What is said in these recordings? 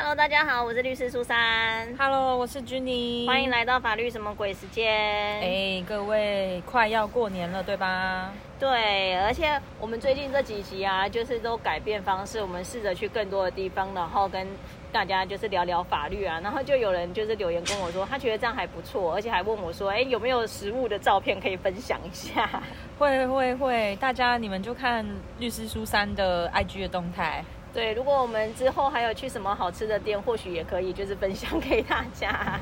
Hello，大家好，我是律师苏珊，Hello，我是 Jenny，欢迎来到法律什么鬼时间。哎，各位，快要过年了，对吧？对，而且我们最近这几集啊，就是都改变方式，我们试着去更多的地方，然后跟大家就是聊聊法律啊。然后就有人就是留言跟我说，他觉得这样还不错，而且还问我说，哎，有没有实物的照片可以分享一下？会会会，大家你们就看律师苏珊的 IG 的动态。对，如果我们之后还有去什么好吃的店，或许也可以就是分享给大家。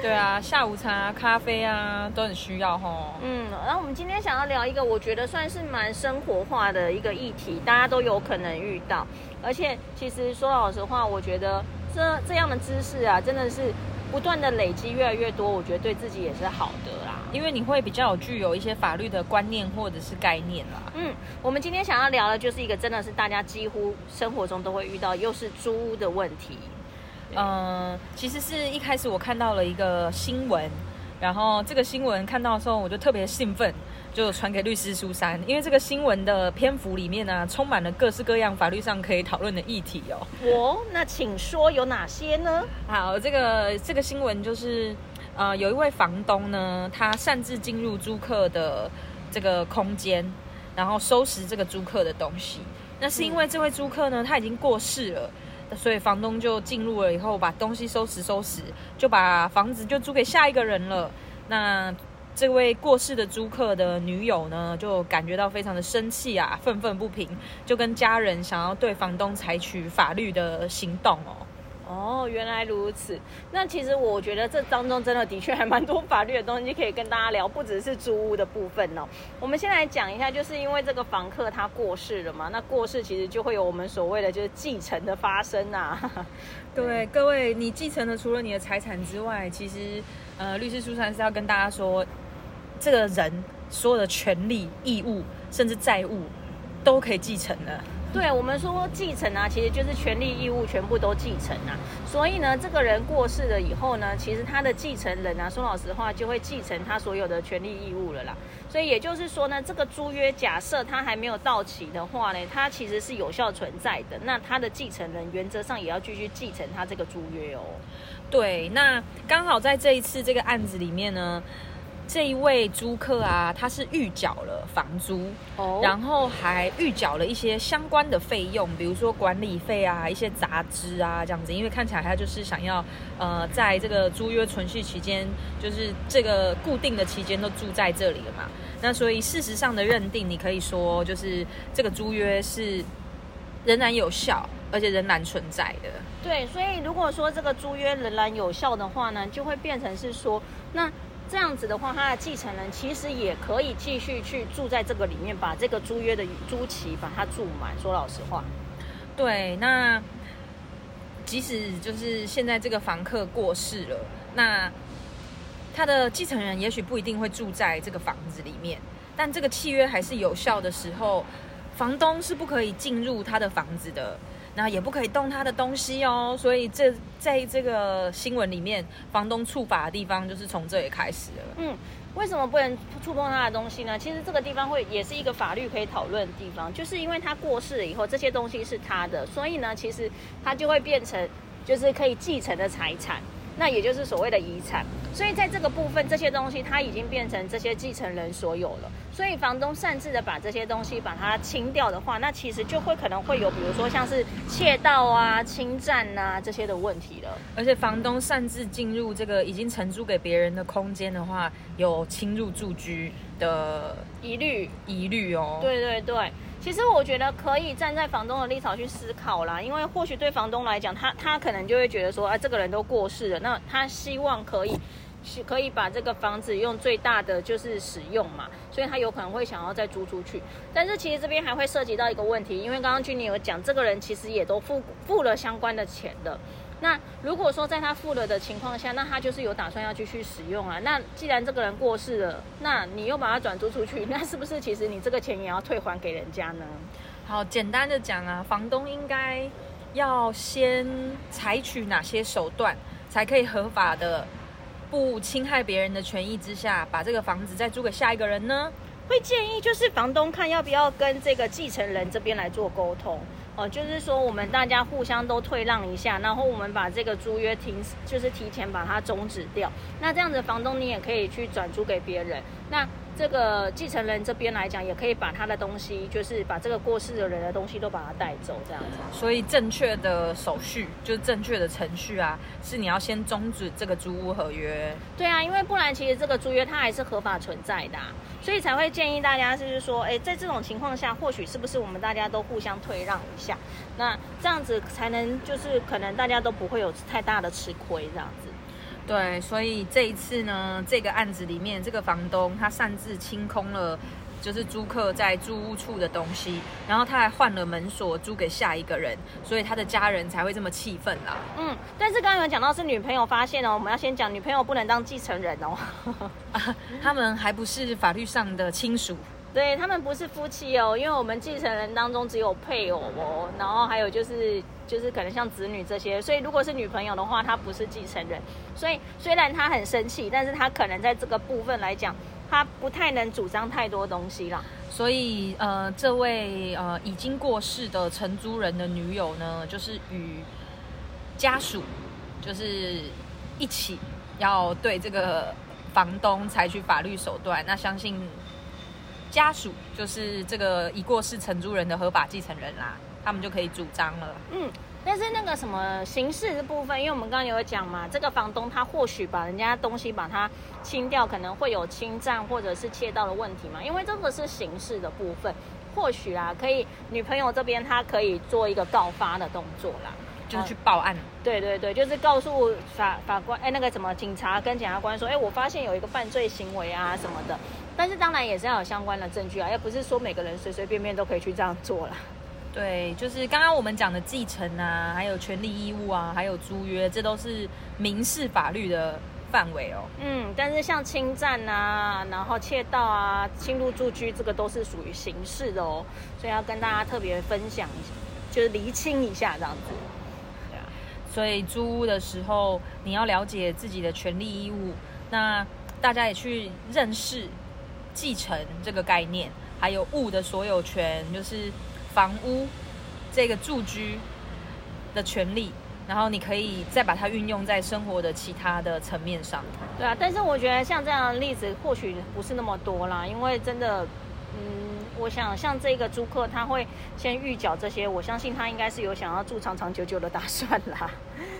对啊，下午茶、咖啡啊，都很需要吼。嗯，然后我们今天想要聊一个我觉得算是蛮生活化的一个议题，大家都有可能遇到。而且其实说老实话，我觉得这这样的知识啊，真的是不断的累积越来越多，我觉得对自己也是好的啦。因为你会比较有具有一些法律的观念或者是概念啦。嗯，我们今天想要聊的就是一个真的是大家几乎生活中都会遇到，又是租屋的问题。嗯，其实是一开始我看到了一个新闻，然后这个新闻看到的时候，我就特别兴奋，就传给律师苏珊，因为这个新闻的篇幅里面呢，充满了各式各样法律上可以讨论的议题哦。我那请说有哪些呢？好，这个这个新闻就是，呃，有一位房东呢，他擅自进入租客的这个空间，然后收拾这个租客的东西。那是因为这位租客呢，他已经过世了。所以房东就进入了以后，把东西收拾收拾，就把房子就租给下一个人了。那这位过世的租客的女友呢，就感觉到非常的生气啊，愤愤不平，就跟家人想要对房东采取法律的行动哦。哦，原来如此。那其实我觉得这当中真的的确还蛮多法律的东西可以跟大家聊，不只是租屋的部分哦。我们先来讲一下，就是因为这个房客他过世了嘛，那过世其实就会有我们所谓的就是继承的发生啊。对，各位，你继承的除了你的财产之外，其实呃，律师苏珊是要跟大家说，这个人所有的权利、义务，甚至债务，都可以继承的。对我们说继承啊，其实就是权利义务全部都继承啊。所以呢，这个人过世了以后呢，其实他的继承人啊，说老实话就会继承他所有的权利义务了啦。所以也就是说呢，这个租约假设他还没有到期的话呢，它其实是有效存在的。那他的继承人原则上也要继续继承他这个租约哦。对，那刚好在这一次这个案子里面呢。这一位租客啊，他是预缴了房租，哦，然后还预缴了一些相关的费用，比如说管理费啊、一些杂支啊这样子。因为看起来他就是想要，呃，在这个租约存续期间，就是这个固定的期间都住在这里了嘛。那所以事实上的认定，你可以说就是这个租约是仍然有效，而且仍然存在的。对，所以如果说这个租约仍然有效的话呢，就会变成是说那。这样子的话，他的继承人其实也可以继续去住在这个里面，把这个租约的租期把它住满。说老实话，对，那即使就是现在这个房客过世了，那他的继承人也许不一定会住在这个房子里面，但这个契约还是有效的时候，房东是不可以进入他的房子的。那也不可以动他的东西哦，所以这在这个新闻里面，房东触法的地方就是从这里开始了。嗯，为什么不能触碰他的东西呢？其实这个地方会也是一个法律可以讨论的地方，就是因为他过世了以后，这些东西是他的，所以呢，其实他就会变成就是可以继承的财产，那也就是所谓的遗产。所以在这个部分，这些东西它已经变成这些继承人所有了。所以房东擅自的把这些东西把它清掉的话，那其实就会可能会有，比如说像是窃盗啊、侵占啊这些的问题了。而且房东擅自进入这个已经承租给别人的空间的话，有侵入住居的疑虑，疑虑哦。对对对，其实我觉得可以站在房东的立场去思考啦，因为或许对房东来讲，他他可能就会觉得说，啊，这个人都过世了，那他希望可以。是可以把这个房子用最大的就是使用嘛，所以他有可能会想要再租出去。但是其实这边还会涉及到一个问题，因为刚刚君妮有讲，这个人其实也都付付了相关的钱的。那如果说在他付了的情况下，那他就是有打算要继续使用啊。那既然这个人过世了，那你又把它转租出去，那是不是其实你这个钱也要退还给人家呢？好，简单的讲啊，房东应该要先采取哪些手段，才可以合法的？不侵害别人的权益之下，把这个房子再租给下一个人呢？会建议就是房东看要不要跟这个继承人这边来做沟通。哦，就是说我们大家互相都退让一下，然后我们把这个租约停，就是提前把它终止掉。那这样子，房东你也可以去转租给别人。那这个继承人这边来讲，也可以把他的东西，就是把这个过世的人的东西都把它带走，这样子。所以正确的手续，就是正确的程序啊，是你要先终止这个租屋合约。对啊，因为不然其实这个租约它还是合法存在的，所以才会建议大家就是说，哎，在这种情况下，或许是不是我们大家都互相退让一下，那这样子才能就是可能大家都不会有太大的吃亏这样子。对，所以这一次呢，这个案子里面，这个房东他擅自清空了，就是租客在租屋处的东西，然后他还换了门锁租给下一个人，所以他的家人才会这么气愤啦。嗯，但是刚刚有讲到是女朋友发现哦，我们要先讲女朋友不能当继承人哦，他们还不是法律上的亲属。对他们不是夫妻哦，因为我们继承人当中只有配偶哦，然后还有就是就是可能像子女这些，所以如果是女朋友的话，她不是继承人。所以虽然她很生气，但是她可能在这个部分来讲，她不太能主张太多东西啦。所以呃，这位呃已经过世的承租人的女友呢，就是与家属就是一起要对这个房东采取法律手段。那相信。家属就是这个已过世承租人的合法继承人啦，他们就可以主张了。嗯，但是那个什么刑事的部分，因为我们刚刚有讲嘛，这个房东他或许把人家东西把它清掉，可能会有侵占或者是窃盗的问题嘛。因为这个是刑事的部分，或许啊，可以女朋友这边她可以做一个告发的动作啦，就是去报案。对对对，就是告诉法法官，哎，那个什么警察跟检察官说，哎，我发现有一个犯罪行为啊什么的。但是当然也是要有相关的证据啊，也不是说每个人随随便便都可以去这样做啦。对，就是刚刚我们讲的继承啊，还有权利义务啊，还有租约，这都是民事法律的范围哦。嗯，但是像侵占啊，然后窃盗啊，侵入住居，这个都是属于刑事的哦。所以要跟大家特别分享一下，就是厘清一下这样子。所以租屋的时候你要了解自己的权利义务，那大家也去认识。继承这个概念，还有物的所有权，就是房屋这个住居的权利，然后你可以再把它运用在生活的其他的层面上。对啊，但是我觉得像这样的例子或许不是那么多啦，因为真的，嗯。我想像这个租客，他会先预缴这些，我相信他应该是有想要住长长久久的打算啦。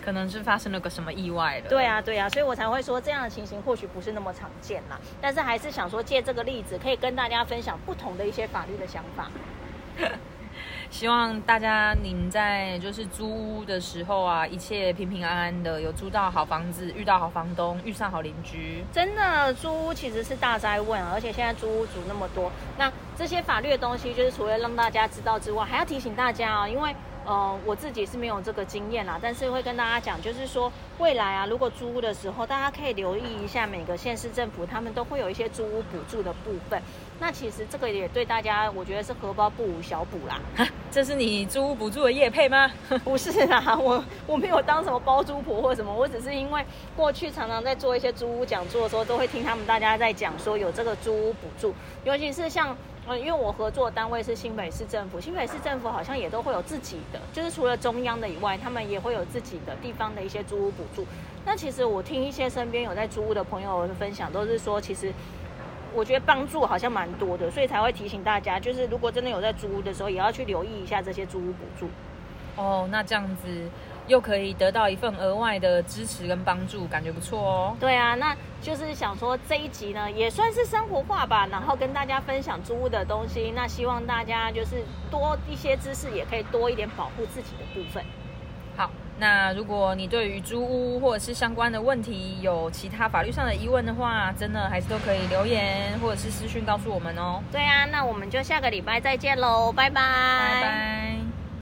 可能是发生了个什么意外的。对啊，对啊，所以我才会说这样的情形或许不是那么常见啦。但是还是想说借这个例子，可以跟大家分享不同的一些法律的想法。希望大家你们在就是租屋的时候啊，一切平平安安的，有租到好房子，遇到好房东，遇上好邻居。真的租屋其实是大灾问，而且现在租屋族那么多，那这些法律的东西，就是除了让大家知道之外，还要提醒大家哦，因为。呃，我自己是没有这个经验啦，但是会跟大家讲，就是说未来啊，如果租屋的时候，大家可以留意一下每个县市政府，他们都会有一些租屋补助的部分。那其实这个也对大家，我觉得是荷包不无小补啦。这是你租屋补助的业配吗？不是啦，我我没有当什么包租婆或什么，我只是因为过去常常在做一些租屋讲座的时候，都会听他们大家在讲说有这个租屋补助，尤其是像。嗯，因为我合作单位是新北市政府，新北市政府好像也都会有自己的，就是除了中央的以外，他们也会有自己的地方的一些租屋补助。那其实我听一些身边有在租屋的朋友分享，都是说，其实我觉得帮助好像蛮多的，所以才会提醒大家，就是如果真的有在租屋的时候，也要去留意一下这些租屋补助。哦，那这样子。又可以得到一份额外的支持跟帮助，感觉不错哦。对啊，那就是想说这一集呢，也算是生活化吧，然后跟大家分享租屋的东西。那希望大家就是多一些知识，也可以多一点保护自己的部分。好，那如果你对于租屋或者是相关的问题有其他法律上的疑问的话，真的还是都可以留言或者是私讯告诉我们哦。对啊，那我们就下个礼拜再见喽，拜拜。拜拜。